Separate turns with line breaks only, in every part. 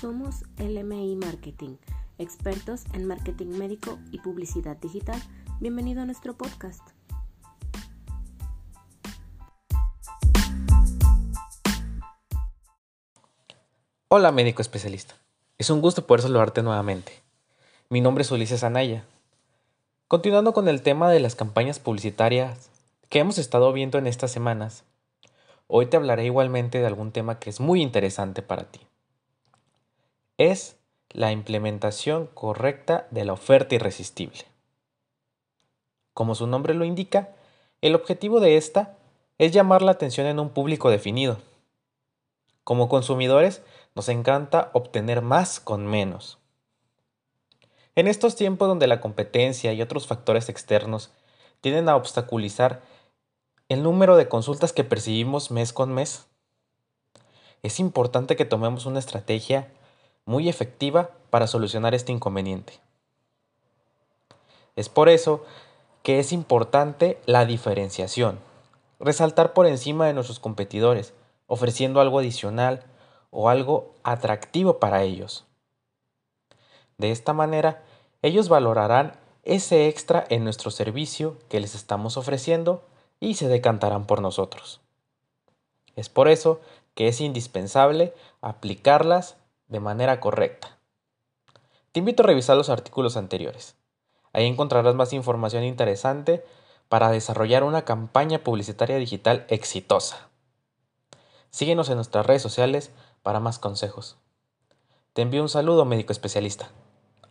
Somos LMI Marketing, expertos en marketing médico y publicidad digital. Bienvenido a nuestro podcast.
Hola médico especialista. Es un gusto poder saludarte nuevamente. Mi nombre es Ulises Anaya. Continuando con el tema de las campañas publicitarias que hemos estado viendo en estas semanas, hoy te hablaré igualmente de algún tema que es muy interesante para ti. Es la implementación correcta de la oferta irresistible. Como su nombre lo indica, el objetivo de esta es llamar la atención en un público definido. Como consumidores, nos encanta obtener más con menos. En estos tiempos donde la competencia y otros factores externos tienden a obstaculizar el número de consultas que percibimos mes con mes, es importante que tomemos una estrategia muy efectiva para solucionar este inconveniente. Es por eso que es importante la diferenciación, resaltar por encima de nuestros competidores, ofreciendo algo adicional o algo atractivo para ellos. De esta manera, ellos valorarán ese extra en nuestro servicio que les estamos ofreciendo y se decantarán por nosotros. Es por eso que es indispensable aplicarlas de manera correcta. Te invito a revisar los artículos anteriores. Ahí encontrarás más información interesante para desarrollar una campaña publicitaria digital exitosa. Síguenos en nuestras redes sociales para más consejos. Te envío un saludo médico especialista.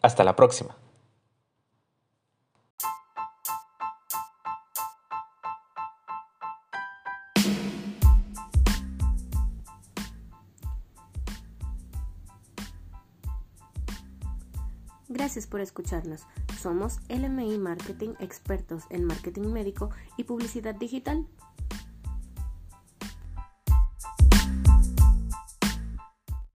Hasta la próxima.
Gracias por escucharnos. Somos LMI Marketing, expertos en marketing médico y publicidad digital.